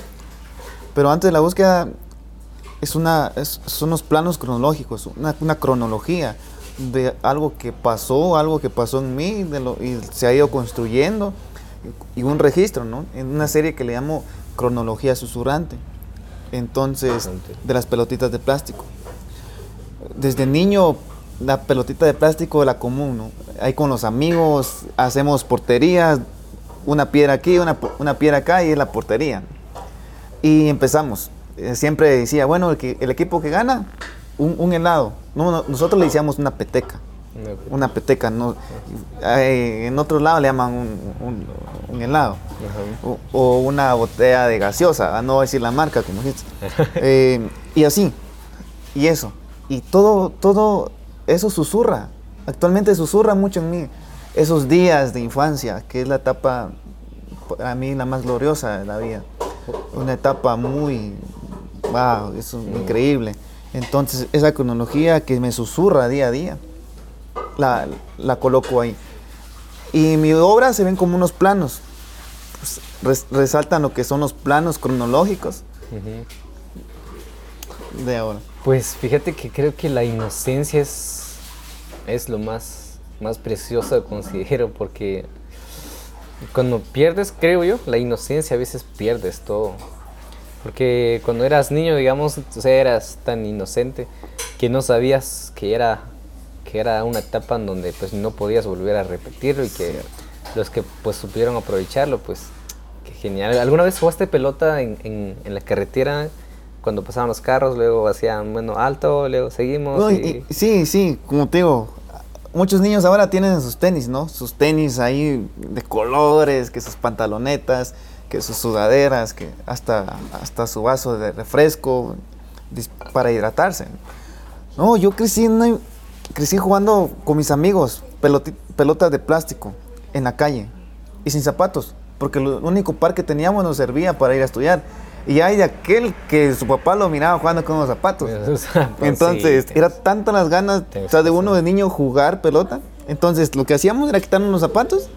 pero antes de la búsqueda es una, es- son unos planos cronológicos, una, una cronología de algo que pasó, algo que pasó en mí de lo- y se ha ido construyendo y un registro, ¿no? En una serie que le llamo Cronología Susurrante. Entonces, de las pelotitas de plástico desde niño la pelotita de plástico la común, ¿no? Ahí con los amigos hacemos porterías, una piedra aquí, una, una piedra acá y es la portería. Y empezamos. Eh, Siempre decía, bueno, el, que- el equipo que gana, un, un helado. No, no, nosotros le decíamos una peteca. Una peteca, no, eh, en otro lado le llaman un, un- un helado. O, o una botella de gaseosa, ah, no voy a decir la marca, como dijiste. Eh, y así, y eso. Y todo, todo eso susurra. Actualmente susurra mucho en mí. Esos días de infancia, que es la etapa, para mí, la más gloriosa de la vida. Una etapa muy, wow, eso es increíble. Entonces, esa cronología que me susurra día a día, la, la coloco ahí. Y mi obra se ven como unos planos. Pues, res- resaltan lo que son los planos cronológicos de ahora. Pues fíjate que creo que la inocencia es, es lo más, más precioso, considero, porque cuando pierdes, creo yo, la inocencia a veces pierdes todo. Porque cuando eras niño, digamos, o sea, eras tan inocente que no sabías que era, que era una etapa en donde pues no podías volver a repetirlo y que los que pues supieron aprovecharlo, pues qué genial. ¿Alguna vez jugaste pelota en, en, en la carretera cuando pasaban los carros, luego hacían, bueno, alto, luego seguimos? No, y- y- sí, sí, como te digo, muchos niños ahora tienen sus tenis, ¿no? Sus tenis ahí de colores, que sus pantalonetas, que sus sudaderas, que hasta, hasta su vaso de refresco para hidratarse. No, yo crecí, en una- crecí jugando con mis amigos, pelotas de plástico en la calle y sin zapatos, porque el único par que teníamos nos servía para ir a estudiar. Y hay de aquel que su papá lo miraba jugando con los zapatos. Entonces, era tantas las ganas, o sea, de uno de niño jugar pelota. Entonces, lo que hacíamos era quitarnos los zapatos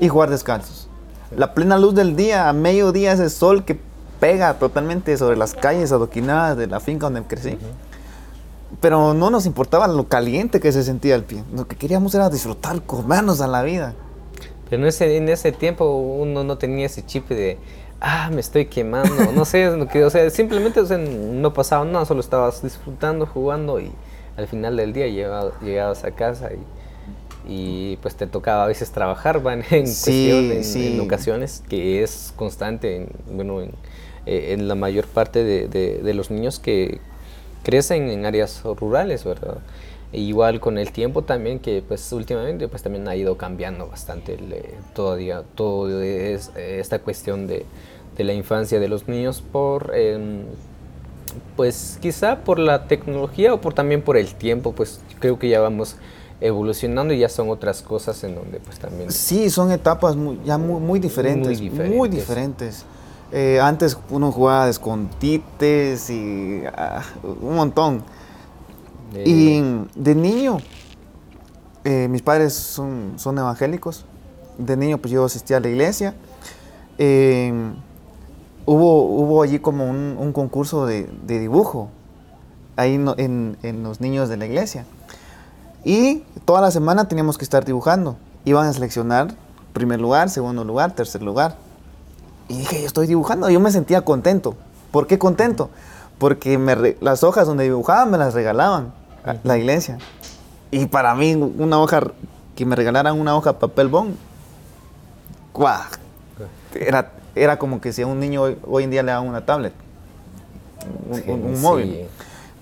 y jugar descalzos. La plena luz del día, a mediodía, ese sol que pega totalmente sobre las calles adoquinadas de la finca donde crecí. Pero no nos importaba lo caliente que se sentía el pie. Lo que queríamos era disfrutar, comernos a la vida. Pero en ese, en ese tiempo uno no tenía ese chip de, ah, me estoy quemando, no sé, lo que, o sea, simplemente o sea, no pasaba nada, solo estabas disfrutando, jugando y al final del día llegaba- llegabas a casa y, y, pues te tocaba a veces trabajar, van en Sí, cuestión, en, sí. en ocasiones, que es constante, en, bueno, en, eh, en la mayor parte de, de- de los niños que crecen en áreas rurales, ¿verdad? E igual con el tiempo también, que pues últimamente pues también ha ido cambiando bastante el, eh, todavía, todo es, eh, esta cuestión de, de la infancia de los niños por, em, pues quizá por la tecnología o por también por el tiempo, pues creo que ya vamos evolucionando y ya son otras cosas en donde pues también... Sí, son etapas muy- ya muy, muy diferentes. Muy diferentes. diferentes. Eh, antes uno jugaba de escondites y ah, un montón. eh, Y de niño, eh, mis padres son, son evangélicos. De niño, pues yo asistía a la iglesia. Eh, hubo, hubo allí como un, un concurso de, de dibujo, ahí no- en, en los niños de la iglesia. Y toda la semana teníamos que estar dibujando. Iban a seleccionar primer lugar, segundo lugar, tercer lugar. Y dije, yo estoy dibujando. Yo me sentía contento. ¿Por qué contento? Porque me las hojas donde dibujaba me las regalaban la iglesia. Y para mí, una hoja, que me regalaran una hoja papel bond, Era, era como que si a un niño hoy, en día le dan una tablet, un, móvil.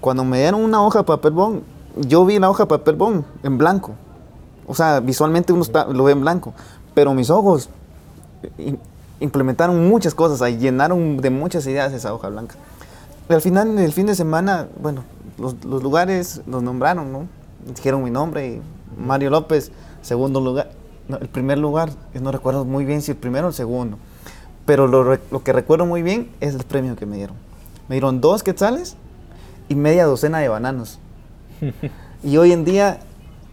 Cuando me dieron una hoja papel bond, yo vi la hoja papel bond en blanco. O sea, visualmente uno lo ve en blanco. Pero mis ojos implementaron muchas cosas ahí, llenaron de muchas ideas esa hoja blanca. Y al final, el fin de semana, bueno, los, lugares los nombraron, ¿no? Dijeron mi nombre, y Mario López, segundo lugar. el primer lugar, no recuerdo muy bien si el primero o el segundo. Pero lo, lo que recuerdo muy bien es el premio que me dieron. Me dieron dos quetzales y media docena de bananos. y hoy en día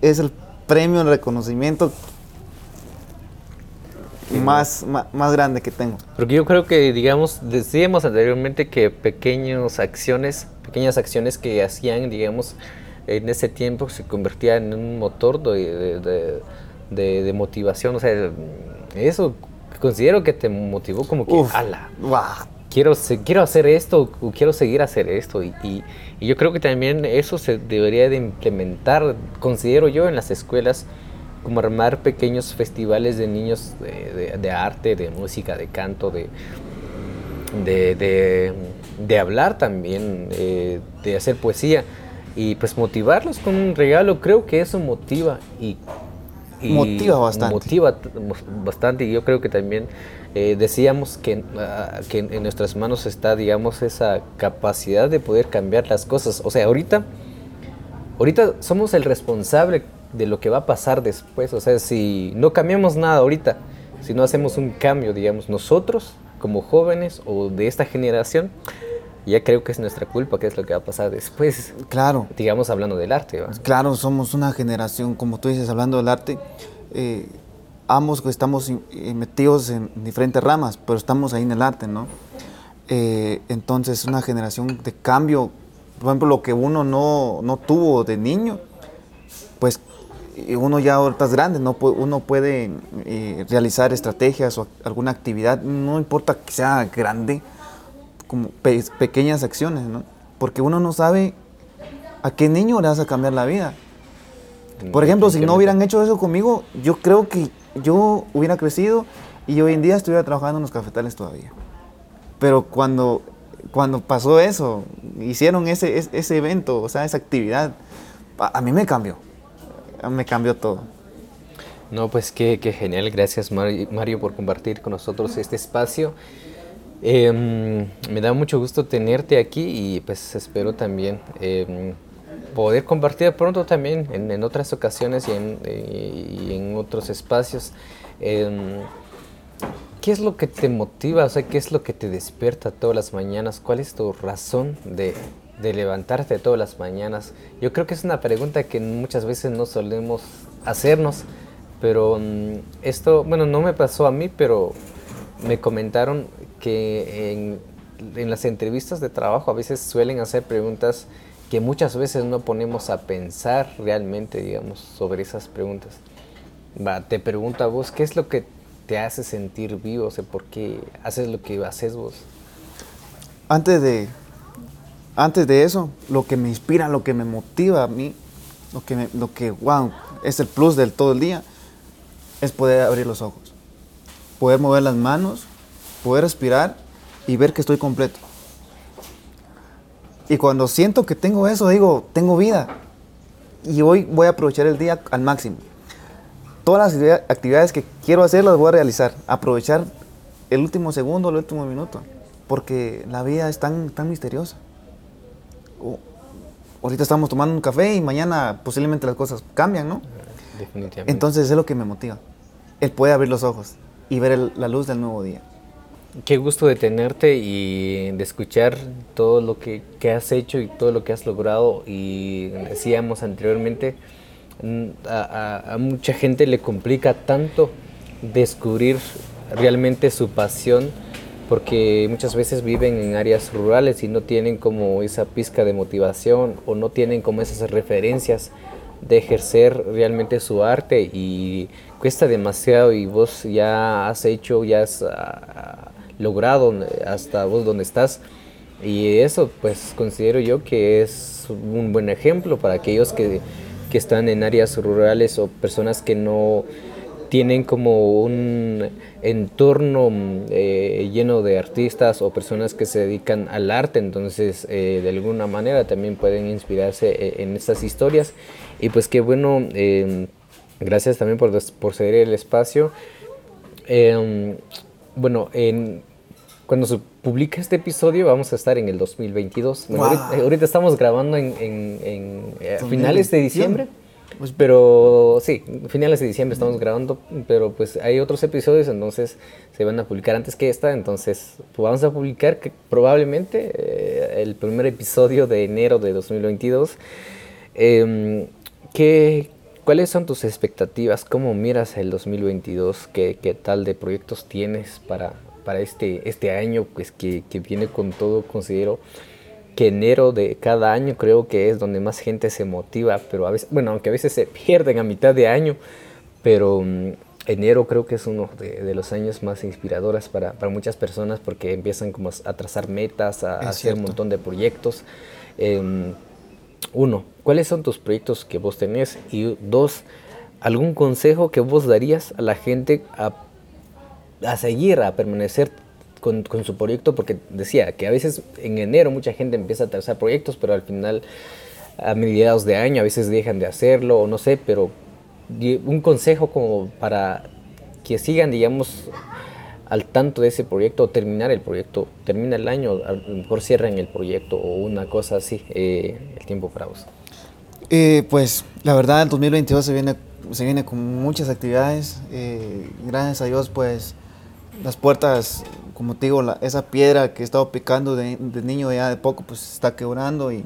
es el premio, el reconocimiento más, más, grande que tengo. Porque yo creo que, digamos, decíamos anteriormente que pequeñas acciones, pequeñas acciones que hacían, digamos, en ese tiempo se convertían en un motor de, de, motivación. O sea, eso considero que te motivó como que, ala, quiero, quiero hacer esto, quiero seguir a hacer esto. Y, y, yo creo que también eso se debería de implementar, considero yo, en las escuelas como armar pequeños festivales de niños de, arte, de música, de canto, de, de, hablar también, eh, de hacer poesía y pues motivarlos con un regalo, creo que eso motiva y, motiva bastante. Motiva bastante y yo creo que también eh, decíamos que, ah, que en nuestras manos está, digamos, esa capacidad de poder cambiar las cosas. O sea, ahorita, ahorita somos el responsable de lo que va a pasar después. O sea, si no cambiamos nada ahorita, si no hacemos un cambio, digamos, nosotros como jóvenes o de esta generación, ya creo que es nuestra culpa, que es lo que va a pasar después. Claro. Digamos, hablando del arte. Claro, somos una generación, como tú dices, hablando del arte, eh, ambos estamos metidos en diferentes ramas, pero estamos ahí en el arte, ¿no? Eh, entonces, una generación de cambio, por ejemplo, lo que uno no, no tuvo de niño, pues uno ya ahorita es grande, ¿no? uno puede eh, realizar estrategias o alguna actividad, no importa que sea grande, como pequeñas acciones, ¿no? Porque uno no sabe a qué niño le vas a cambiar la vida. Por ejemplo, si no hubieran hecho eso conmigo, yo creo que yo hubiera crecido y hoy en día estuviera trabajando en los cafetales todavía. Pero cuando, cuando pasó eso, hicieron ese, ese evento, o sea, esa actividad, a mí me cambió me cambió todo. No, pues qué, genial. Gracias Mario por compartir con nosotros este espacio. Em, me da mucho gusto tenerte aquí y pues espero también em, poder compartir pronto también en, otras ocasiones y en, y en otros espacios. Em, ¿Qué es lo que te motiva? O sea, ¿qué es lo que te despierta todas las mañanas? ¿Cuál es tu razón de, de levantarte todas las mañanas? Yo creo que es una pregunta que muchas veces no solemos hacernos, pero mm, esto, bueno, no me pasó a mí, pero me comentaron que en, las entrevistas de trabajo a veces suelen hacer preguntas que muchas veces no ponemos a pensar realmente, digamos, sobre esas preguntas. Va, te pregunto a vos, ¿qué es lo que te hace sentir vivo? O sea, ¿por qué haces lo que haces vos? Antes de antes de eso, lo que me inspira, lo que me motiva a mí, lo que, lo que wow, es el plus del todo el día, es poder abrir los ojos, poder mover las manos, poder respirar y ver que estoy completo. Y cuando siento que tengo eso, digo, tengo vida. Y hoy voy a aprovechar el día al máximo. Todas las actividades que quiero hacer las voy a realizar. Aprovechar el último segundo, el último minuto. Porque la vida es tan, tan misteriosa ahorita estamos tomando un café y mañana posiblemente las cosas cambian, ¿no? Definitivamente. Entonces es lo que me motiva, el poder abrir los ojos y ver la luz del nuevo día. Qué gusto de tenerte y de escuchar todo lo que, has hecho y todo lo que has logrado. Y decíamos anteriormente, mm, a, a mucha gente le complica tanto descubrir realmente su pasión porque muchas veces viven en áreas rurales y no tienen como esa pizca de motivación o no tienen como esas referencias de ejercer realmente su arte y cuesta demasiado y vos ya has hecho, ya has ah, logrado hasta vos donde estás. Y eso pues considero yo que es un buen ejemplo para aquellos que, que están en áreas rurales o personas que no tienen como un entorno eh, lleno de artistas o personas que se dedican al arte, entonces eh, de alguna manera también pueden inspirarse eh, en estas historias. Y pues qué bueno, em, gracias también por, por ceder el espacio. Em, bueno, en, cuando se publica este episodio vamos a estar en el 2022. ahorita, estamos grabando en, en finales de diciembre. Pues, pero sí, finales de diciembre estamos grabando, pero pues hay otros episodios, entonces se van a publicar antes que esta, entonces pues, vamos a publicar que probablemente eh, el primer episodio de enero de 2022. Em, ¿qué, ¿Cuáles son tus expectativas? ¿Cómo miras el 2022? ¿Qué, qué tal de proyectos tienes para, para este, este año pues, que, que viene con todo, considero? Que enero de cada año creo que es donde más gente se motiva, pero a veces, bueno, aunque a veces se pierden a mitad de año, pero mm, enero creo que es uno de, los años más inspiradores para, para, muchas personas porque empiezan como a trazar metas, a, hacer un montón de proyectos. Em, uno, ¿cuáles son tus proyectos que vos tenés? Y dos, ¿algún consejo que vos darías a la gente a, a seguir, a permanecer con, con, su proyecto, porque decía que a veces en enero mucha gente empieza a trazar proyectos, pero al final, a mediados de año, a veces dejan de hacerlo, o no sé, pero un consejo como para que sigan, digamos, al tanto de ese proyecto, o terminar el proyecto, termina el año, a lo mejor cierran el proyecto, o una cosa así, eh, el tiempo para vos. Eh, pues la verdad, el 2022 se viene, se viene con muchas actividades. Eh, gracias a Dios, pues las puertas como te digo, esa piedra que he estado picando de, niño ya de poco, pues está quebrando y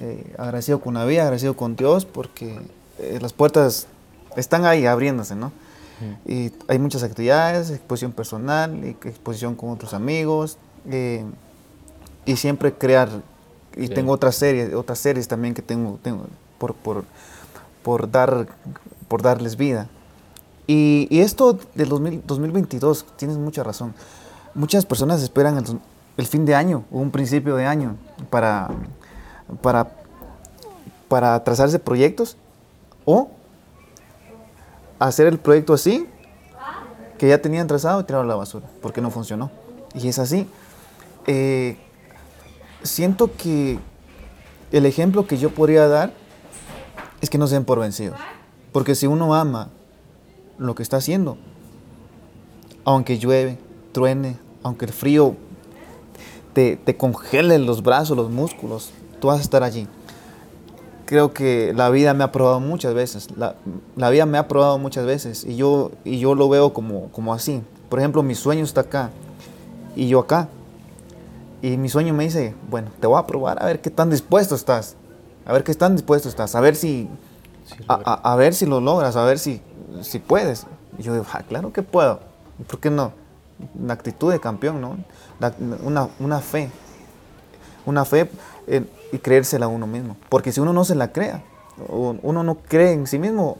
eh, agradecido con la vida, agradecido con Dios, porque eh, las puertas están ahí abriéndose, ¿no? Y hay muchas actividades, exposición personal, exposición con otros amigos, eh, y siempre crear, y tengo otras series, otras series también que tengo, tengo por, por, por, dar, por darles vida. Y, y esto del 2022, tienes mucha razón muchas personas esperan el, fin de año o un principio de año para, para, para trazarse proyectos o hacer el proyecto así que ya tenían trazado y tirarlo a la basura porque no funcionó. Y es así. Eh, siento que el ejemplo que yo podría dar es que no se den por vencidos. Porque si uno ama lo que está haciendo, aunque llueve, truene, aunque el frío te, te congele los brazos, los músculos, tú vas a estar allí. Creo que la vida me ha probado muchas veces, la, la vida me ha probado muchas veces y yo, y yo lo veo como, como así. Por ejemplo, mi sueño está acá y yo acá. Y mi sueño me dice, bueno, te voy a probar a ver qué tan dispuesto estás. A ver qué tan dispuesto estás. A ver si, a, a, ver si lo logras, a ver si, si puedes. Y yo digo, ah, claro que puedo. ¿Por qué no? Una actitud de campeón, ¿no? una, una, fe, una fe y creérsela a uno mismo. Porque si uno no se la crea, uno no cree en sí mismo,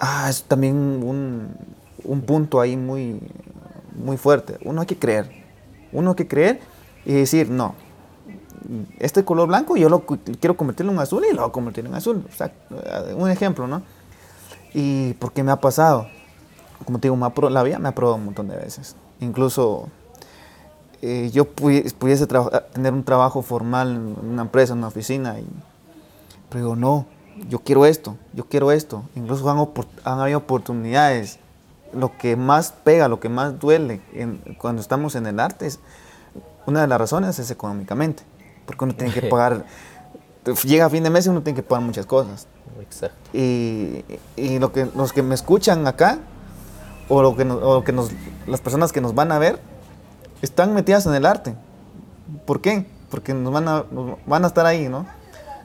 ah, es también un, un punto ahí muy, muy fuerte. Uno hay que creer, uno hay que creer y decir, no, este color blanco yo lo quiero convertirlo en azul y lo voy a convertir en azul. O sea, un ejemplo, ¿no? Y porque me ha pasado, como te digo, la vida me ha probado un montón de veces incluso eh, yo pudiese tener un trabajo formal en una empresa, en una oficina, y, pero digo, no, yo quiero esto, yo quiero esto. Incluso han, han habido oportunidades. Lo que más pega, lo que más duele cuando estamos en el arte, es, una de las razones es económicamente, porque uno tiene que pagar, llega a fin de mes y uno tiene que pagar muchas cosas. Exacto. Y, y lo que, los que me escuchan acá, o lo que, o que nos, las personas que nos van a ver están metidas en el arte. ¿Por qué? Porque nos van a, van a estar ahí, ¿no?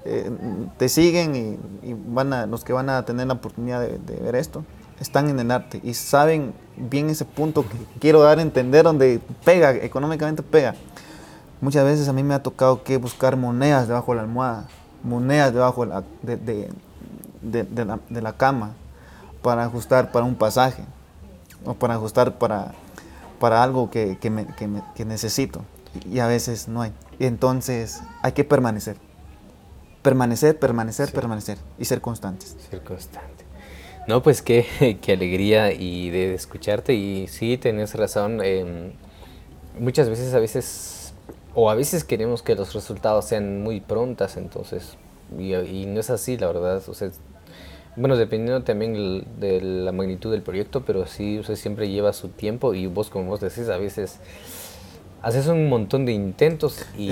Eh, te siguen y, van a, los que van a tener la oportunidad de, ver esto están en el arte y saben bien ese punto que quiero dar a entender donde pega, económicamente pega. Muchas veces a mí me ha tocado que buscar monedas debajo de la almohada, monedas debajo de la, de, de la cama para ajustar para un pasaje o para ajustar para, para algo que, que, me, que, necesito. Y a veces no hay. Y entonces hay que permanecer. Permanecer, permanecer, permanecer y ser constantes. Ser constante. No, pues qué, qué alegría y de escucharte y sí, tenés razón. em, muchas veces, a veces, o a veces queremos que los resultados sean muy prontas, entonces, y, y no es así, la verdad. O sea, bueno, dependiendo también de la magnitud del proyecto, pero sí, o sea, siempre lleva su tiempo y vos, como vos decís, a veces haces un montón de intentos y,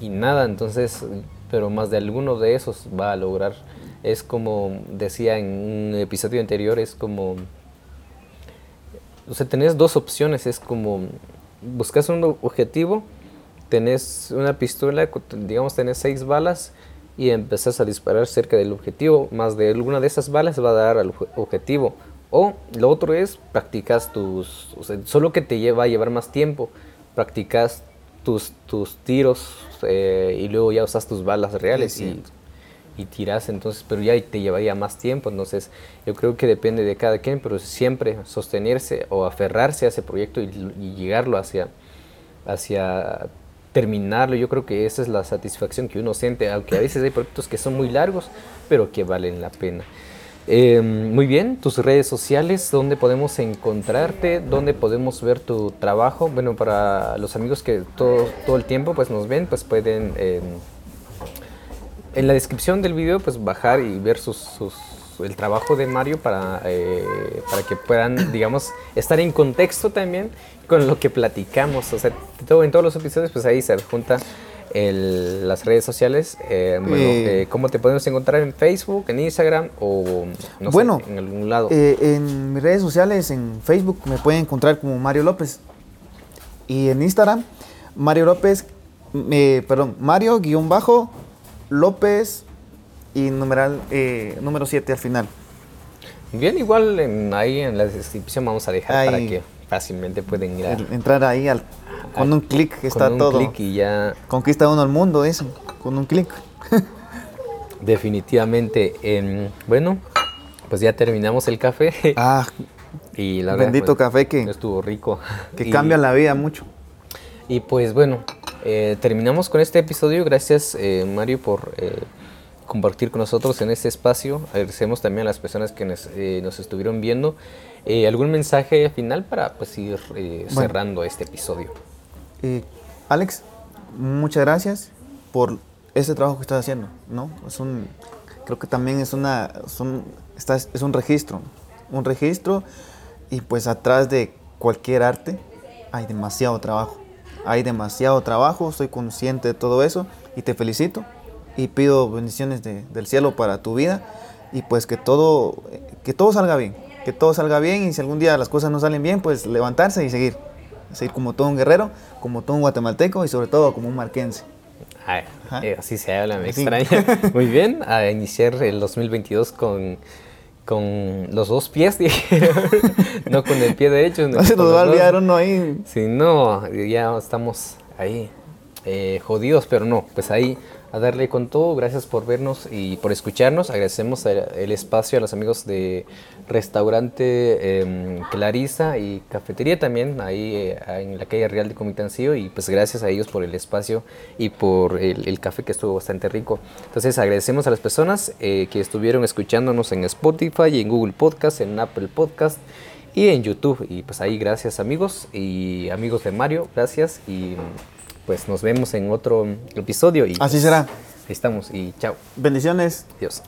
y nada, entonces, pero más de alguno de esos va a lograr. Es como decía en un episodio anterior, es como, o sea, tenés dos opciones, es como, buscas un objetivo, tenés una pistola, digamos, tenés seis balas y empezás a disparar cerca del objetivo, más de alguna de esas balas va a dar al obje- objetivo. O lo otro es, practicas tus, o sea, solo que te lleva a llevar más tiempo, practicas tus, tus tiros eh, y luego ya usas tus balas reales Es y, y tiras, entonces, pero ya te llevaría más tiempo, entonces yo creo que depende de cada quien, pero siempre sostenerse o aferrarse a ese proyecto y, y llegarlo hacia, hacia terminarlo, yo creo que esa es la satisfacción que uno siente, aunque a veces hay proyectos que son muy largos, pero que valen la pena. Eh, muy bien, tus redes sociales, ¿dónde podemos encontrarte? ¿Dónde podemos ver tu trabajo? Bueno, para los amigos que todo, todo el tiempo pues, nos ven, pues pueden eh, en la descripción del video pues bajar y ver sus- el trabajo de Mario para, eh, para que puedan, digamos, estar en contexto también con lo que platicamos. O sea, todo, en todos los episodios pues ahí se adjunta el- las redes sociales. Eh, bueno, Eh, eh, ¿Cómo te podemos encontrar en Facebook, en Instagram o no sé, Bueno, en algún lado? Eh, en mis redes sociales, en Facebook, me pueden encontrar como Mario López. Y en Instagram, Mario López, perdón, Mario-López y numeral, eh, número 7 al final. Bien, igual en- ahí en la descripción vamos a dejar para que fácilmente pueden ir a, entrar ahí al, con un clic está con un todo. clic y ya Conquista uno el mundo, eso, con un clic. definitivamente. bueno, pues ya terminamos el café. Ah, y la verdad, bendito pues, café que, estuvo rico. que Y- cambia la vida mucho. Y pues bueno, eh, terminamos con este episodio. Gracias eh, Mario por eh, compartir con nosotros en este espacio. Agradecemos también a las personas que nos, eh, nos estuvieron viendo. Eh, ¿Algún mensaje final para pues, ir eh, Bueno. cerrando este episodio? Eh, Alex, muchas gracias por ese trabajo que estás haciendo, ¿no? Es un, creo que también es una, son, estás- es un registro, un registro y pues atrás de cualquier arte hay demasiado trabajo, hay demasiado trabajo, soy consciente de todo eso y te felicito y pido bendiciones de- del cielo para tu vida y pues que todo, que todo salga bien, que todo salga bien y si algún día las cosas no salen bien, pues levantarse y seguir seguir como todo un guerrero, como todo un guatemalteco y sobre todo como un marquense. Ay, eh, así se habla, me Así. extraña. Muy bien, a iniciar el 2022 con, con los dos pies, dijeron. no con el pie derecho. No se nos va a olvidar uno ahí. Si no, ya estamos ahí eh, jodidos, pero no, pues ahí a darle con todo. Gracias por vernos y por escucharnos. Agradecemos el espacio a los amigos de restaurante em, Clarisa y cafetería también, ahí eh, en la calle Real de Comitancillo. Y pues gracias a ellos por el espacio y por el, café que estuvo bastante rico. Entonces agradecemos a las personas eh, que estuvieron escuchándonos en Spotify en Google Podcast, en Apple Podcast y en YouTube. Y pues ahí gracias amigos y amigos de Mario, gracias y pues nos vemos en otro episodio. Y Así será. Pues, ahí estamos y chao. Bendiciones. Dios.